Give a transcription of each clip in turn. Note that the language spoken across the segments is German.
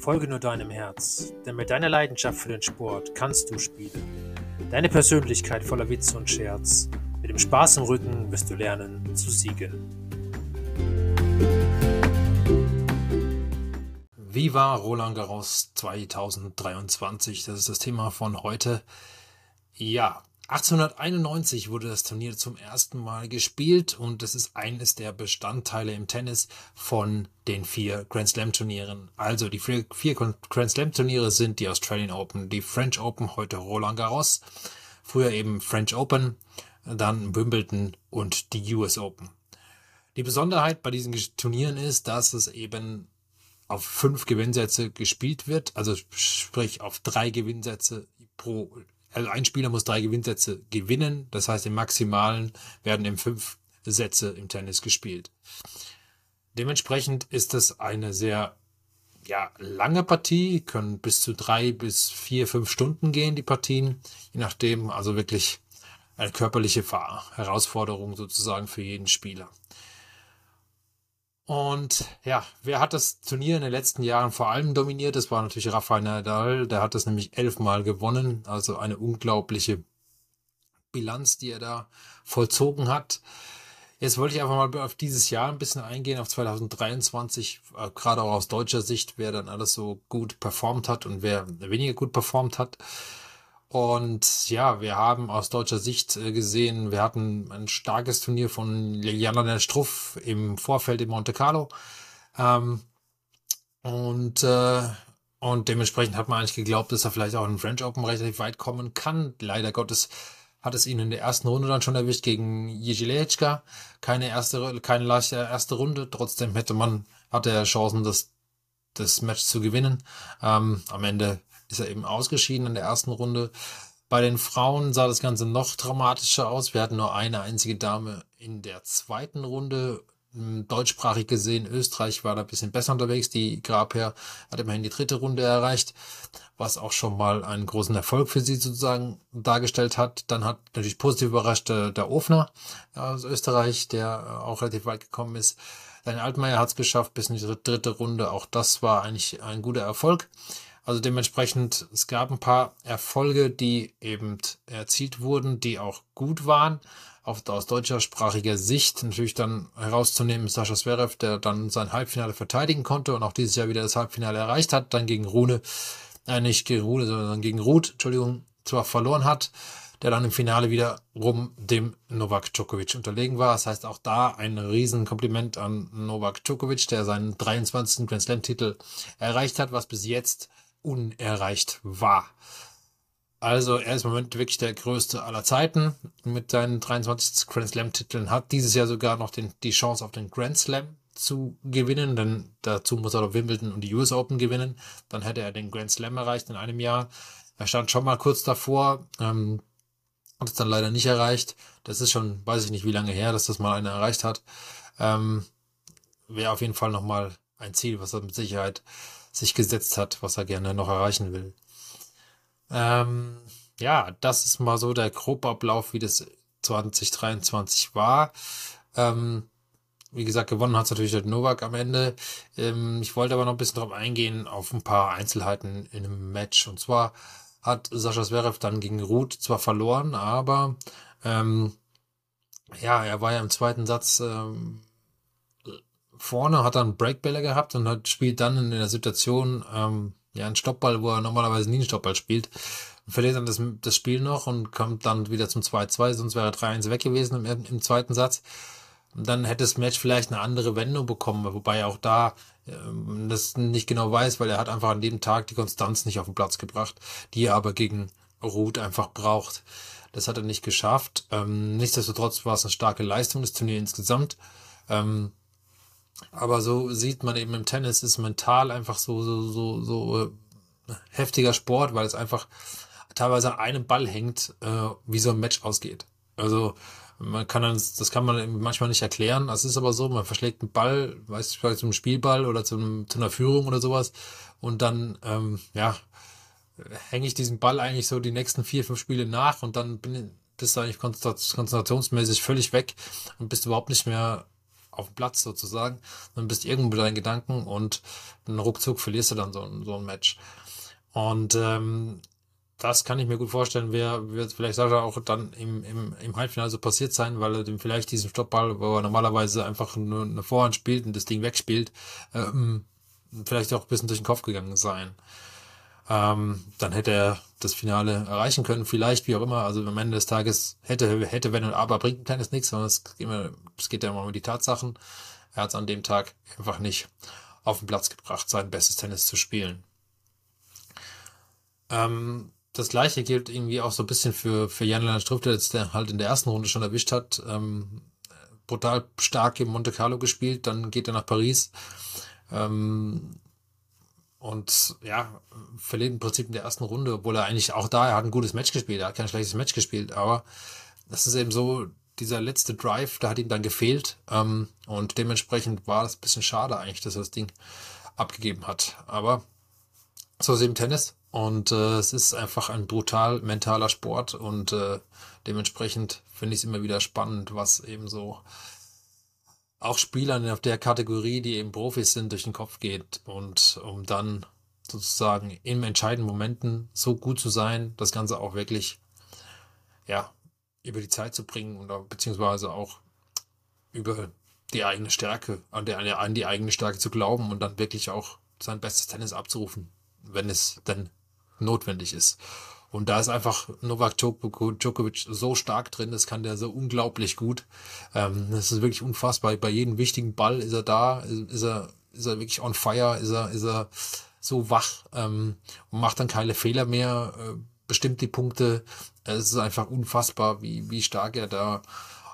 Folge nur deinem Herz, denn mit deiner Leidenschaft für den Sport kannst du spielen. Deine Persönlichkeit voller Witz und Scherz. Mit dem Spaß im Rücken wirst du lernen zu siegen. Wie war Roland Garros 2023? Das ist das Thema von heute. Ja, 1891 wurde das Turnier zum ersten Mal gespielt und es ist eines der Bestandteile im Tennis von den vier Grand Slam Turnieren. Also die vier, Grand Slam Turniere sind die Australian Open, die French Open, heute Roland Garros, früher eben French Open, dann Wimbledon und die US Open. Die Besonderheit bei diesen Turnieren ist, dass es eben auf fünf Gewinnsätze gespielt wird, also sprich auf drei Gewinnsätze pro also ein Spieler muss drei Gewinnsätze gewinnen. Das heißt, im Maximalen werden im fünf Sätze im Tennis gespielt. Dementsprechend ist es eine sehr ja, lange Partie, können bis zu drei bis vier, fünf Stunden gehen, die Partien, je nachdem, also wirklich eine körperliche Herausforderung sozusagen für jeden Spieler. Und ja, wer hat das Turnier in den letzten Jahren vor allem dominiert? Das war natürlich Rafael Nadal. Der hat das nämlich elfmal gewonnen. Also eine unglaubliche Bilanz, die er da vollzogen hat. Jetzt wollte ich einfach mal auf dieses Jahr ein bisschen eingehen, auf 2023, äh, gerade auch aus deutscher Sicht, wer dann alles so gut performt hat und wer weniger gut performt hat. Und ja, wir haben aus deutscher Sicht äh, gesehen, wir hatten ein starkes Turnier von Liliana der Struff im Vorfeld in Monte Carlo. Ähm, und, äh, und dementsprechend hat man eigentlich geglaubt, dass er vielleicht auch in French Open relativ weit kommen kann. Leider Gottes hat es ihn in der ersten Runde dann schon erwischt gegen Jezilechka. Keine erste, keine leichte erste Runde. Trotzdem hätte man, hatte er Chancen, das, das Match zu gewinnen. Ähm, am Ende ist er eben ausgeschieden in der ersten Runde. Bei den Frauen sah das Ganze noch dramatischer aus. Wir hatten nur eine einzige Dame in der zweiten Runde. Hm, deutschsprachig gesehen, Österreich war da ein bisschen besser unterwegs. Die Grabherr hat immerhin die dritte Runde erreicht, was auch schon mal einen großen Erfolg für sie sozusagen dargestellt hat. Dann hat natürlich positiv überrascht der, der Ofner aus Österreich, der auch relativ weit gekommen ist. Dein Altmaier hat es geschafft bis in die dritte Runde. Auch das war eigentlich ein guter Erfolg. Also dementsprechend, es gab ein paar Erfolge, die eben erzielt wurden, die auch gut waren. Auf, aus deutschersprachiger Sicht natürlich dann herauszunehmen Sascha Zverev, der dann sein Halbfinale verteidigen konnte und auch dieses Jahr wieder das Halbfinale erreicht hat, dann gegen Rune, äh, nicht gegen Rune, sondern gegen Ruth, Entschuldigung, zwar verloren hat, der dann im Finale wieder rum dem Novak Djokovic unterlegen war. Das heißt auch da ein Riesenkompliment an Novak Djokovic, der seinen 23. Grand Slam Titel erreicht hat, was bis jetzt unerreicht war. Also er ist im Moment wirklich der größte aller Zeiten mit seinen 23 Grand Slam Titeln, hat dieses Jahr sogar noch den, die Chance auf den Grand Slam zu gewinnen, denn dazu muss er doch Wimbledon und die US Open gewinnen. Dann hätte er den Grand Slam erreicht in einem Jahr. Er stand schon mal kurz davor, ähm, hat es dann leider nicht erreicht. Das ist schon, weiß ich nicht, wie lange her, dass das mal einer erreicht hat. Ähm, Wäre auf jeden Fall nochmal ein Ziel, was er mit Sicherheit sich gesetzt hat, was er gerne noch erreichen will. Ähm, ja, das ist mal so der Grobablauf, wie das 2023 war. Ähm, wie gesagt, gewonnen hat es natürlich der Novak am Ende. Ähm, ich wollte aber noch ein bisschen drauf eingehen, auf ein paar Einzelheiten in einem Match. Und zwar hat Sascha Zverev dann gegen Ruth zwar verloren, aber ähm, ja, er war ja im zweiten Satz ähm, vorne, hat dann Breakbälle gehabt und hat, spielt dann in der Situation ähm, ja einen Stoppball, wo er normalerweise nie einen Stoppball spielt. Und verliert dann das, das Spiel noch und kommt dann wieder zum 2-2, sonst wäre 3-1 weg gewesen im, im zweiten Satz. Und dann hätte das Match vielleicht eine andere Wendung bekommen, wobei er auch da ähm, das nicht genau weiß, weil er hat einfach an dem Tag die Konstanz nicht auf den Platz gebracht, die er aber gegen Ruth einfach braucht. Das hat er nicht geschafft. Ähm, nichtsdestotrotz war es eine starke Leistung des Turniers insgesamt. Ähm, aber so sieht man eben im Tennis ist mental einfach so, so, so, so äh, heftiger Sport, weil es einfach teilweise an einem Ball hängt, äh, wie so ein Match ausgeht. Also man kann dann, das kann man manchmal nicht erklären. Das ist aber so, man verschlägt einen Ball, weiß ich, vielleicht zum Spielball oder zum, zu einer Führung oder sowas. Und dann, ähm, ja, hänge ich diesen Ball eigentlich so die nächsten vier, fünf Spiele nach und dann bin, bist du eigentlich konzentrationsmäßig völlig weg und bist überhaupt nicht mehr auf dem Platz sozusagen, dann bist irgendwo mit deinen Gedanken und ruckzuck verlierst du dann so, so ein Match. Und ähm, das kann ich mir gut vorstellen, wer wird vielleicht Sascha auch dann im, im, im Halbfinale so passiert sein, weil er dem vielleicht diesen Stoppball, wo er normalerweise einfach nur eine Vorhand spielt und das Ding wegspielt, ähm, vielleicht auch ein bisschen durch den Kopf gegangen sein. Ähm, dann hätte er das Finale erreichen können, vielleicht, wie auch immer. Also am Ende des Tages hätte, hätte, wenn und aber bringt ein kleines nichts, sondern es geht, immer, es geht ja immer um die Tatsachen. Er hat es an dem Tag einfach nicht auf den Platz gebracht, sein bestes Tennis zu spielen. Ähm, das gleiche gilt irgendwie auch so ein bisschen für, für Jan Lennart Struff, der jetzt halt in der ersten Runde schon erwischt hat. Ähm, brutal stark in Monte Carlo gespielt, dann geht er nach Paris. Ähm, und ja, verliert im Prinzip in der ersten Runde, obwohl er eigentlich auch da, er hat ein gutes Match gespielt, er hat kein schlechtes Match gespielt, aber das ist eben so, dieser letzte Drive, da hat ihm dann gefehlt. Ähm, und dementsprechend war das ein bisschen schade eigentlich, dass er das Ding abgegeben hat. Aber so ist eben Tennis. Und äh, es ist einfach ein brutal mentaler Sport und äh, dementsprechend finde ich es immer wieder spannend, was eben so auch Spielern auf der Kategorie, die eben Profis sind, durch den Kopf geht und um dann sozusagen in entscheidenden Momenten so gut zu sein, das Ganze auch wirklich ja über die Zeit zu bringen oder beziehungsweise auch über die eigene Stärke, an, der, an die eigene Stärke zu glauben und dann wirklich auch sein bestes Tennis abzurufen, wenn es denn notwendig ist. Und da ist einfach Novak Djokovic so stark drin, das kann der so unglaublich gut. Ähm, das ist wirklich unfassbar. Bei jedem wichtigen Ball ist er da, ist er, ist er wirklich on fire, ist er, ist er so wach ähm, und macht dann keine Fehler mehr, äh, bestimmt die Punkte. Es ist einfach unfassbar, wie, wie stark er da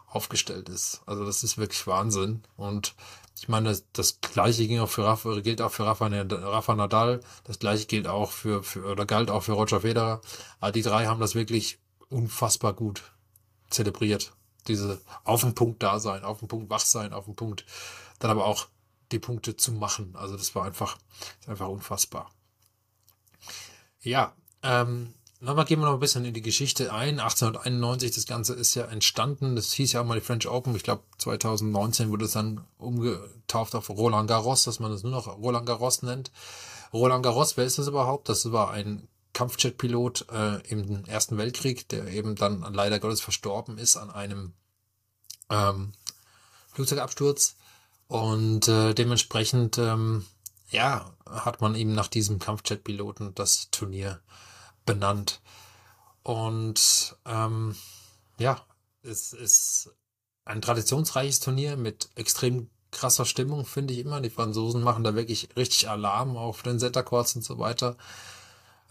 aufgestellt ist. Also das ist wirklich Wahnsinn. Und ich meine, das, das gleiche ging auch für Rafa, gilt auch für Rafa, Rafa Nadal. Das gleiche gilt auch für, für, oder galt auch für Roger Federer. Aber die drei haben das wirklich unfassbar gut zelebriert. Diese auf den Punkt da sein, auf den Punkt wach sein, auf den Punkt, dann aber auch die Punkte zu machen. Also das war einfach, einfach unfassbar. Ja, ähm, Nochmal gehen wir noch ein bisschen in die Geschichte ein. 1891, das Ganze ist ja entstanden. Das hieß ja auch mal die French Open. Ich glaube, 2019 wurde es dann umgetauft auf Roland Garros, dass man es nur noch Roland Garros nennt. Roland Garros, wer ist das überhaupt? Das war ein Kampfjet-Pilot äh, im Ersten Weltkrieg, der eben dann leider Gottes verstorben ist an einem ähm, Flugzeugabsturz. Und äh, dementsprechend, ähm, ja, hat man eben nach diesem Kampfjet-Piloten das Turnier benannt. Und ähm, ja, es ist ein traditionsreiches Turnier mit extrem krasser Stimmung, finde ich immer. Die Franzosen machen da wirklich richtig Alarm auf den Centercourts und so weiter.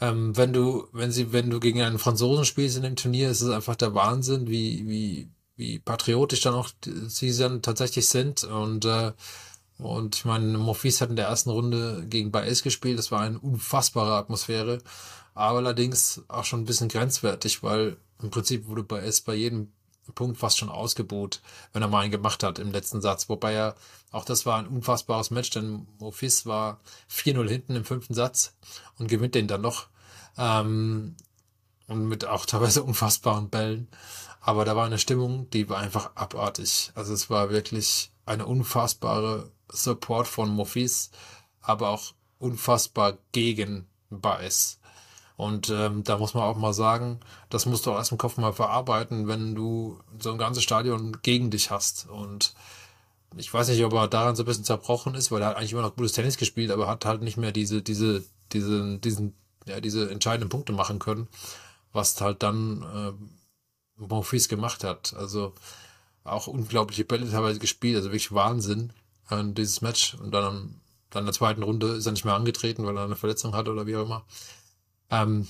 Ähm, wenn du, wenn sie, wenn du gegen einen Franzosen spielst in dem Turnier, ist es einfach der Wahnsinn, wie, wie, wie patriotisch dann auch sie dann tatsächlich sind. Und, äh, und ich meine, Morphis hat in der ersten Runde gegen Baez gespielt. Das war eine unfassbare Atmosphäre aber allerdings auch schon ein bisschen grenzwertig, weil im Prinzip wurde S bei jedem Punkt fast schon ausgebuht, wenn er mal einen gemacht hat im letzten Satz. Wobei er, auch das war ein unfassbares Match, denn Mofis war 4-0 hinten im fünften Satz und gewinnt den dann noch. Ähm, und mit auch teilweise unfassbaren Bällen. Aber da war eine Stimmung, die war einfach abartig. Also es war wirklich eine unfassbare Support von Mofis, aber auch unfassbar gegen Baez. Und ähm, da muss man auch mal sagen, das musst du auch erst im Kopf mal verarbeiten, wenn du so ein ganzes Stadion gegen dich hast. Und ich weiß nicht, ob er daran so ein bisschen zerbrochen ist, weil er hat eigentlich immer noch gutes Tennis gespielt, aber hat halt nicht mehr diese, diese, diese, diesen, ja, diese entscheidenden Punkte machen können, was halt dann äh, Monfils gemacht hat. Also auch unglaubliche Bälle teilweise gespielt, also wirklich Wahnsinn an dieses Match. Und dann, dann in der zweiten Runde ist er nicht mehr angetreten, weil er eine Verletzung hat oder wie auch immer. Ähm,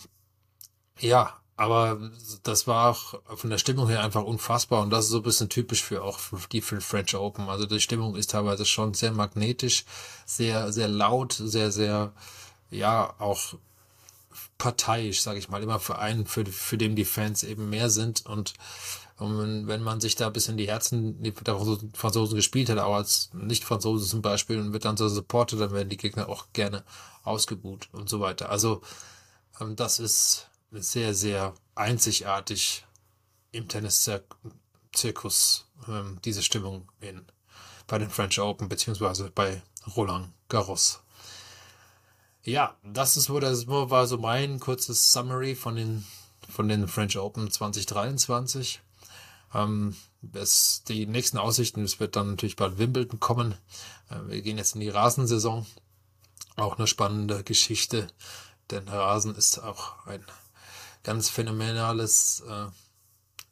ja, aber das war auch von der Stimmung her einfach unfassbar und das ist so ein bisschen typisch für auch die für French Open. Also die Stimmung ist teilweise schon sehr magnetisch, sehr, sehr laut, sehr, sehr, ja, auch parteiisch, sage ich mal, immer für einen, für, für den die Fans eben mehr sind und, und wenn man sich da bis in die Herzen der Franzosen gespielt hat, auch als Nicht-Franzose zum Beispiel, und wird dann so supportet, dann werden die Gegner auch gerne ausgebuht und so weiter. Also ähm, das ist sehr, sehr einzigartig im Tenniszirkus, ähm, diese Stimmung in bei den French Open beziehungsweise bei Roland Garros. Ja, das ist wo das war so mein kurzes Summary von den von den French Open 2023. Ähm, es, die nächsten Aussichten, es wird dann natürlich bald Wimbledon kommen. Äh, wir gehen jetzt in die Rasensaison. Auch eine spannende Geschichte, denn Rasen ist auch ein ganz phänomenales, äh,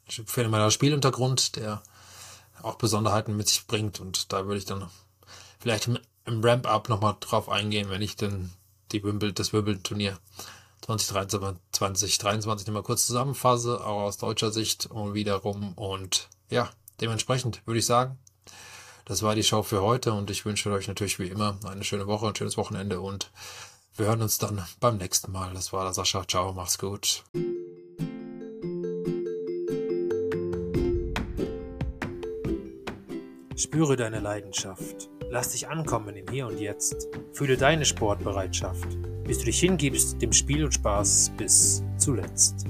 phänomenaler Spieluntergrund, der auch Besonderheiten mit sich bringt. Und da würde ich dann vielleicht im, im Ramp-Up nochmal drauf eingehen, wenn ich denn die Wimbledon, das Wimbledon-Turnier 2023, 2023 nochmal kurz zusammenfasse, auch aus deutscher Sicht und wiederum. Und ja, dementsprechend würde ich sagen, das war die Show für heute und ich wünsche euch natürlich wie immer eine schöne Woche, ein schönes Wochenende und wir hören uns dann beim nächsten Mal. Das war der Sascha. Ciao, mach's gut. Spüre deine Leidenschaft. Lass dich ankommen im Hier und Jetzt. Fühle deine Sportbereitschaft, bis du dich hingibst dem Spiel und Spaß bis zuletzt.